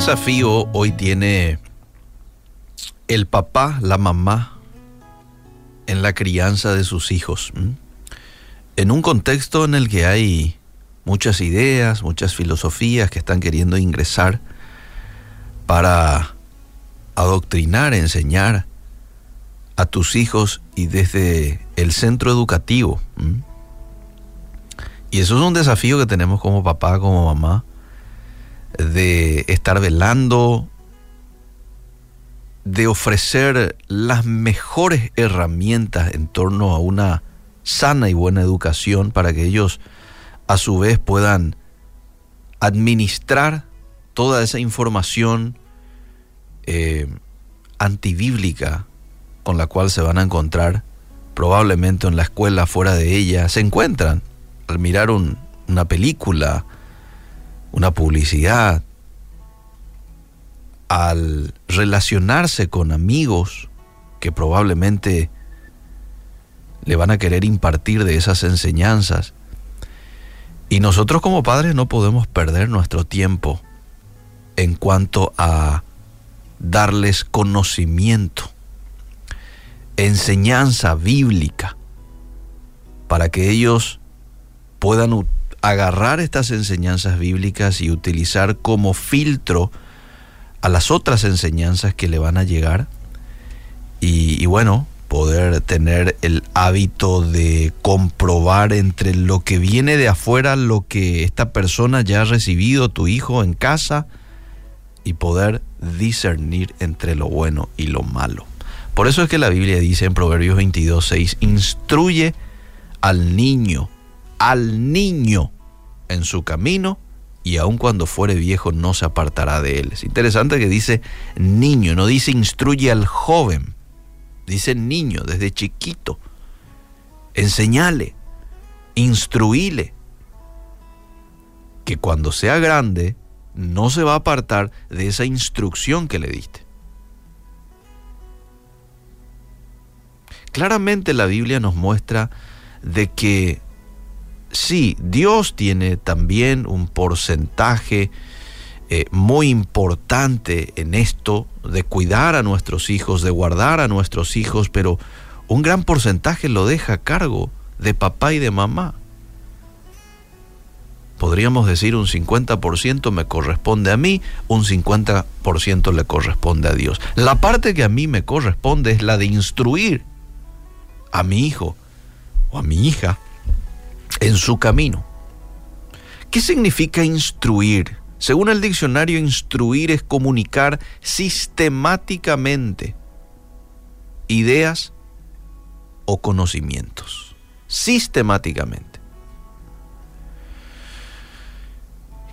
desafío hoy tiene el papá, la mamá, en la crianza de sus hijos? En un contexto en el que hay muchas ideas, muchas filosofías que están queriendo ingresar para adoctrinar, enseñar a tus hijos y desde el centro educativo. Y eso es un desafío que tenemos como papá, como mamá, de estar velando, de ofrecer las mejores herramientas en torno a una sana y buena educación para que ellos a su vez puedan administrar toda esa información eh, antibíblica con la cual se van a encontrar probablemente en la escuela, fuera de ella, se encuentran al mirar una película, una publicidad, al relacionarse con amigos que probablemente le van a querer impartir de esas enseñanzas. Y nosotros como padres no podemos perder nuestro tiempo en cuanto a darles conocimiento, enseñanza bíblica, para que ellos puedan agarrar estas enseñanzas bíblicas y utilizar como filtro a las otras enseñanzas que le van a llegar y, bueno, poder tener el hábito de comprobar entre lo que viene de afuera, lo que esta persona ya ha recibido, tu hijo en casa, y poder discernir entre lo bueno y lo malo. Por eso es que la Biblia dice en Proverbios 22, 6, instruye al niño, al niño en su camino y aun cuando fuere viejo no se apartará de él. Es interesante que dice niño, no dice instruye al joven, dice niño desde chiquito. Enseñale, instruíle, que cuando sea grande no se va a apartar de esa instrucción que le diste. Claramente la Biblia nos muestra de que sí, Dios tiene también un porcentaje eh, muy importante en esto de cuidar a nuestros hijos, de guardar a nuestros hijos, pero un gran porcentaje lo deja a cargo de papá y de mamá. Podríamos decir un 50% me corresponde a mí, un 50% le corresponde a Dios. La parte que a mí me corresponde es la de instruir a mi hijo o a mi hija en su camino. ¿Qué significa instruir? Según el diccionario, instruir es comunicar sistemáticamente ideas o conocimientos. Sistemáticamente.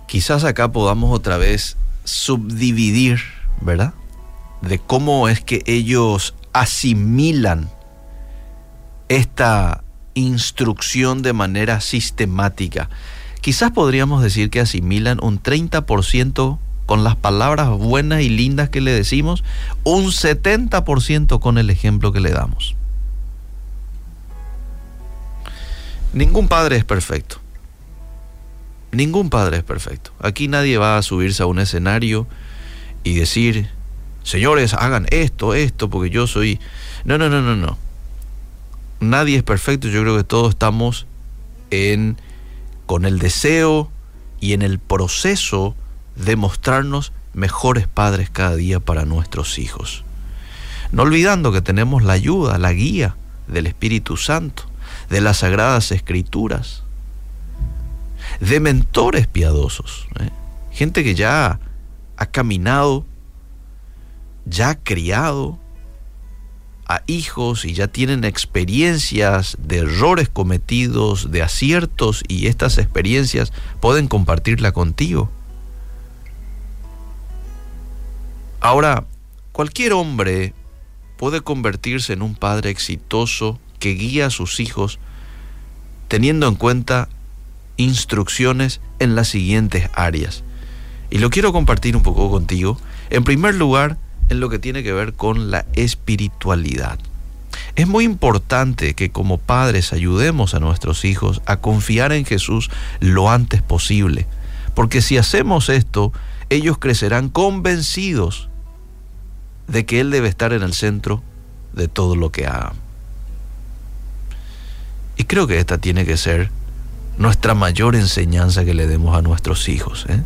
Quizás acá podamos otra vez subdividir, ¿verdad? De cómo es que ellos asimilan esta instrucción de manera sistemática. Quizás podríamos decir que asimilan un 30% con las palabras buenas y lindas que le decimos, un 70% con el ejemplo que le damos. Ningún padre es perfecto. Ningún padre es perfecto. Aquí nadie va a subirse a un escenario y decir, señores, hagan esto, esto, porque yo soy... No, no, no, no, no nadie es perfecto, yo creo que todos estamos en con el deseo y en el proceso de mostrarnos mejores padres cada día para nuestros hijos. No olvidando que tenemos la ayuda, la guía del Espíritu Santo, de las sagradas escrituras, de mentores piadosos, ¿eh? gente que ya ha caminado, ya ha criado, a hijos y ya tienen experiencias de errores cometidos, de aciertos y estas experiencias pueden compartirla contigo. Ahora, cualquier hombre puede convertirse en un padre exitoso que guía a sus hijos teniendo en cuenta instrucciones en las siguientes áreas. Y lo quiero compartir un poco contigo. En primer lugar, en lo que tiene que ver con la espiritualidad. Es muy importante que como padres ayudemos a nuestros hijos a confiar en Jesús lo antes posible, Porque si hacemos esto, ellos crecerán convencidos de que Él debe estar en el centro de todo lo que hagan. Y creo que esta tiene que ser nuestra mayor enseñanza que le demos a nuestros hijos. ¿eh?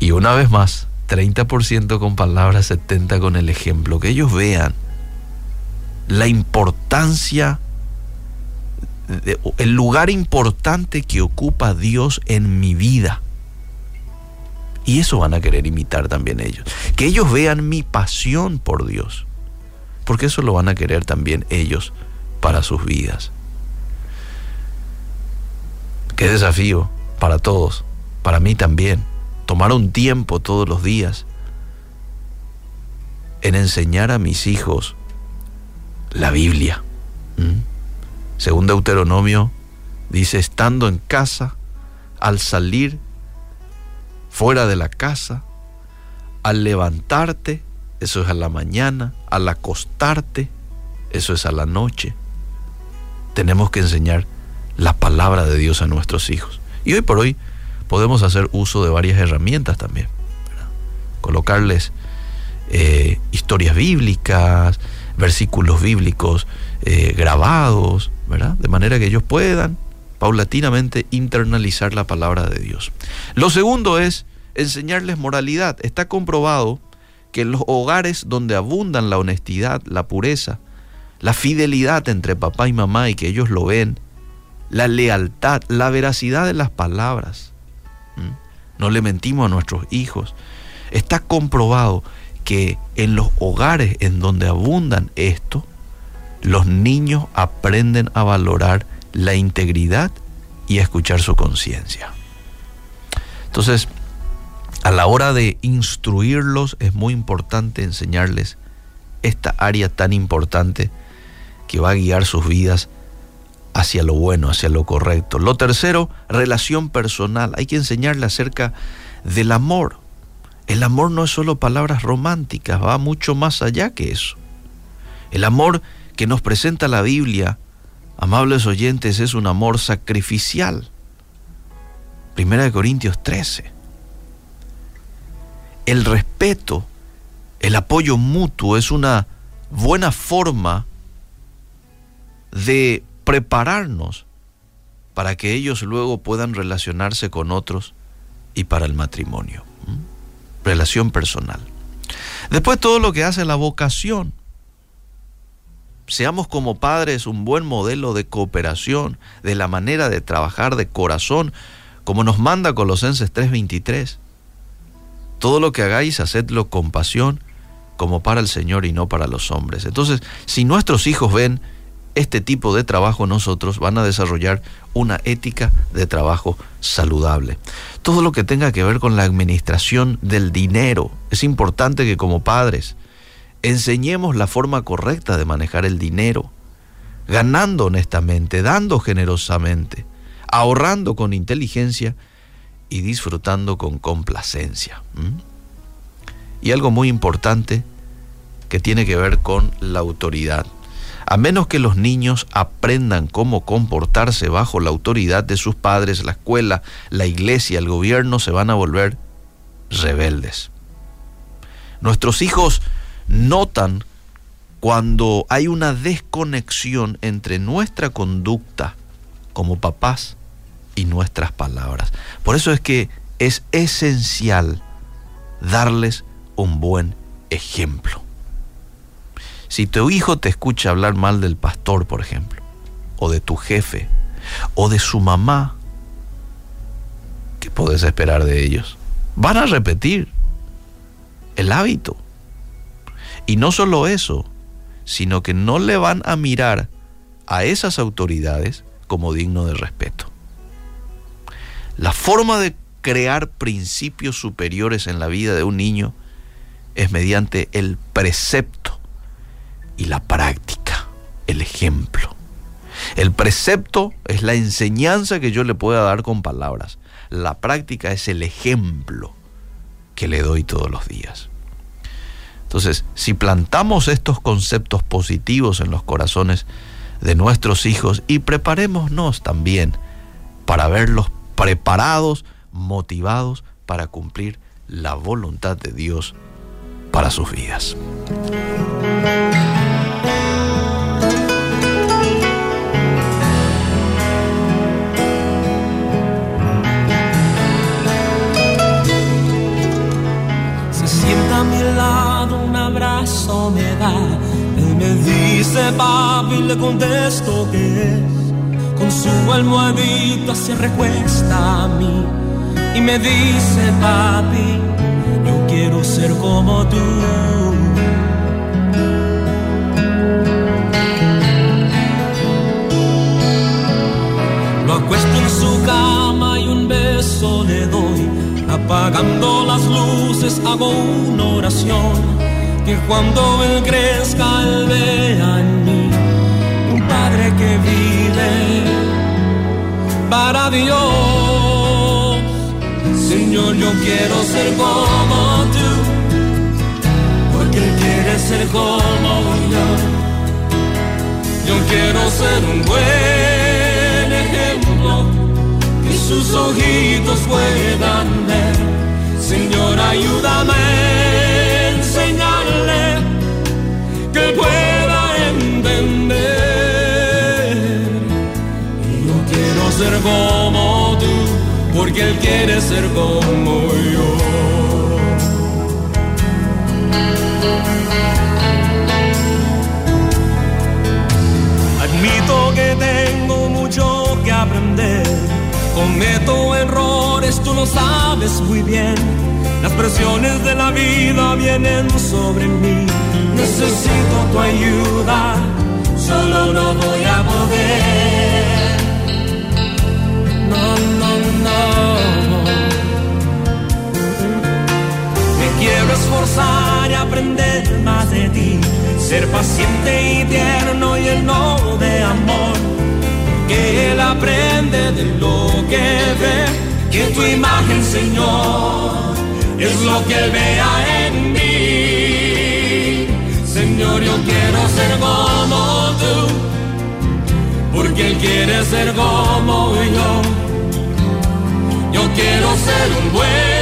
Y una vez más, 30% con palabras, 70% con el ejemplo, que ellos vean la importancia, el lugar importante que ocupa Dios en mi vida. Y eso van a querer imitar también ellos. Que ellos vean mi pasión por Dios. Porque eso lo van a querer también ellos para sus vidas. Qué desafío para todos, para mí también, tomar un tiempo todos los días en enseñar a mis hijos la Biblia. ¿Mm? Según Deuteronomio, dice, estando en casa, al salir fuera de la casa, al levantarte, eso es a la mañana, al acostarte, eso es a la noche. Tenemos que enseñar la palabra de Dios a nuestros hijos. Y hoy por hoy podemos hacer uso de varias herramientas también. Colocarles eh, historias bíblicas, versículos bíblicos eh, grabados, ¿verdad? De manera que ellos puedan paulatinamente internalizar la palabra de Dios. Lo segundo es enseñarles moralidad. Está comprobado que en los hogares donde abundan la honestidad, la pureza, la fidelidad entre papá y mamá y que ellos lo ven, la lealtad, la veracidad de las palabras. No le mentimos a nuestros hijos. Está comprobado que en los hogares en donde abundan esto, los niños aprenden a valorar la integridad y a escuchar su conciencia. Entonces, a la hora de instruirlos es muy importante enseñarles esta área tan importante que va a guiar sus vidas hacia lo bueno, hacia lo correcto. Lo tercero, relación personal. Hay que enseñarle acerca del amor. El amor no es solo palabras románticas, va mucho más allá que eso. El amor que nos presenta la Biblia, amables oyentes, es un amor sacrificial. Primera de Corintios 13. El respeto, el apoyo mutuo es una buena forma de prepararnos para que ellos luego puedan relacionarse con otros y para el matrimonio. Relación personal. Después todo lo que hace la vocación. Seamos como padres un buen modelo de cooperación, de la manera de trabajar de corazón, como nos manda Colosenses 3:23. Todo lo que hagáis, hacedlo con pasión, como para el Señor y no para los hombres. Entonces, si nuestros hijos ven este tipo de trabajo nosotros van a desarrollar una ética de trabajo saludable. Todo lo que tenga que ver con la administración del dinero. Es importante que como padres enseñemos la forma correcta de manejar el dinero, ganando honestamente, dando generosamente, ahorrando con inteligencia y disfrutando con complacencia. Y algo muy importante que tiene que ver con la autoridad. A menos que los niños aprendan cómo comportarse bajo la autoridad de sus padres, la escuela, la iglesia, el gobierno, se van a volver rebeldes. Nuestros hijos notan cuando hay una desconexión entre nuestra conducta como papás y nuestras palabras. Por eso es que es esencial darles un buen ejemplo. Si tu hijo te escucha hablar mal del pastor, por ejemplo, o de tu jefe, o de su mamá, ¿qué puedes esperar de ellos? Van a repetir el hábito. Y no solo eso, sino que no le van a mirar a esas autoridades como digno de respeto. La forma de crear principios superiores en la vida de un niño es mediante el precepto y la práctica, el ejemplo. El precepto es la enseñanza que yo le pueda dar con palabras. La práctica es el ejemplo que le doy todos los días. Entonces, si plantamos estos conceptos positivos en los corazones de nuestros hijos y preparémonos también para verlos preparados motivados para cumplir la voluntad de Dios para sus vidas. Dice papi, le contesto que es. Con su almohadita se recuesta a mí y me dice papi, yo quiero ser como tú. Lo acuesto en su cama y un beso le doy. Apagando las luces hago una oración. Que cuando él crezca, él vea en mí un padre que vive para Dios. Señor, yo quiero ser como tú, porque Él quiere ser como yo. Yo quiero ser un buen ejemplo que sus ojitos puedan ver. Señor, ayúdame ser como tú, porque Él quiere ser como yo. Admito que tengo mucho que aprender. Cometo errores, tú lo sabes muy bien. Las presiones de la vida vienen sobre mí. Necesito tu ayuda, solo no voy a poder. No. Me quiero esforzar y aprender más de ti. Ser paciente y tierno y lleno de amor. Que Él aprende de lo que ve. Que tu imagen, Señor, es lo que Él vea en mí. Señor, yo quiero ser como tú. Porque Él quiere ser como. Yo quiero ser un buen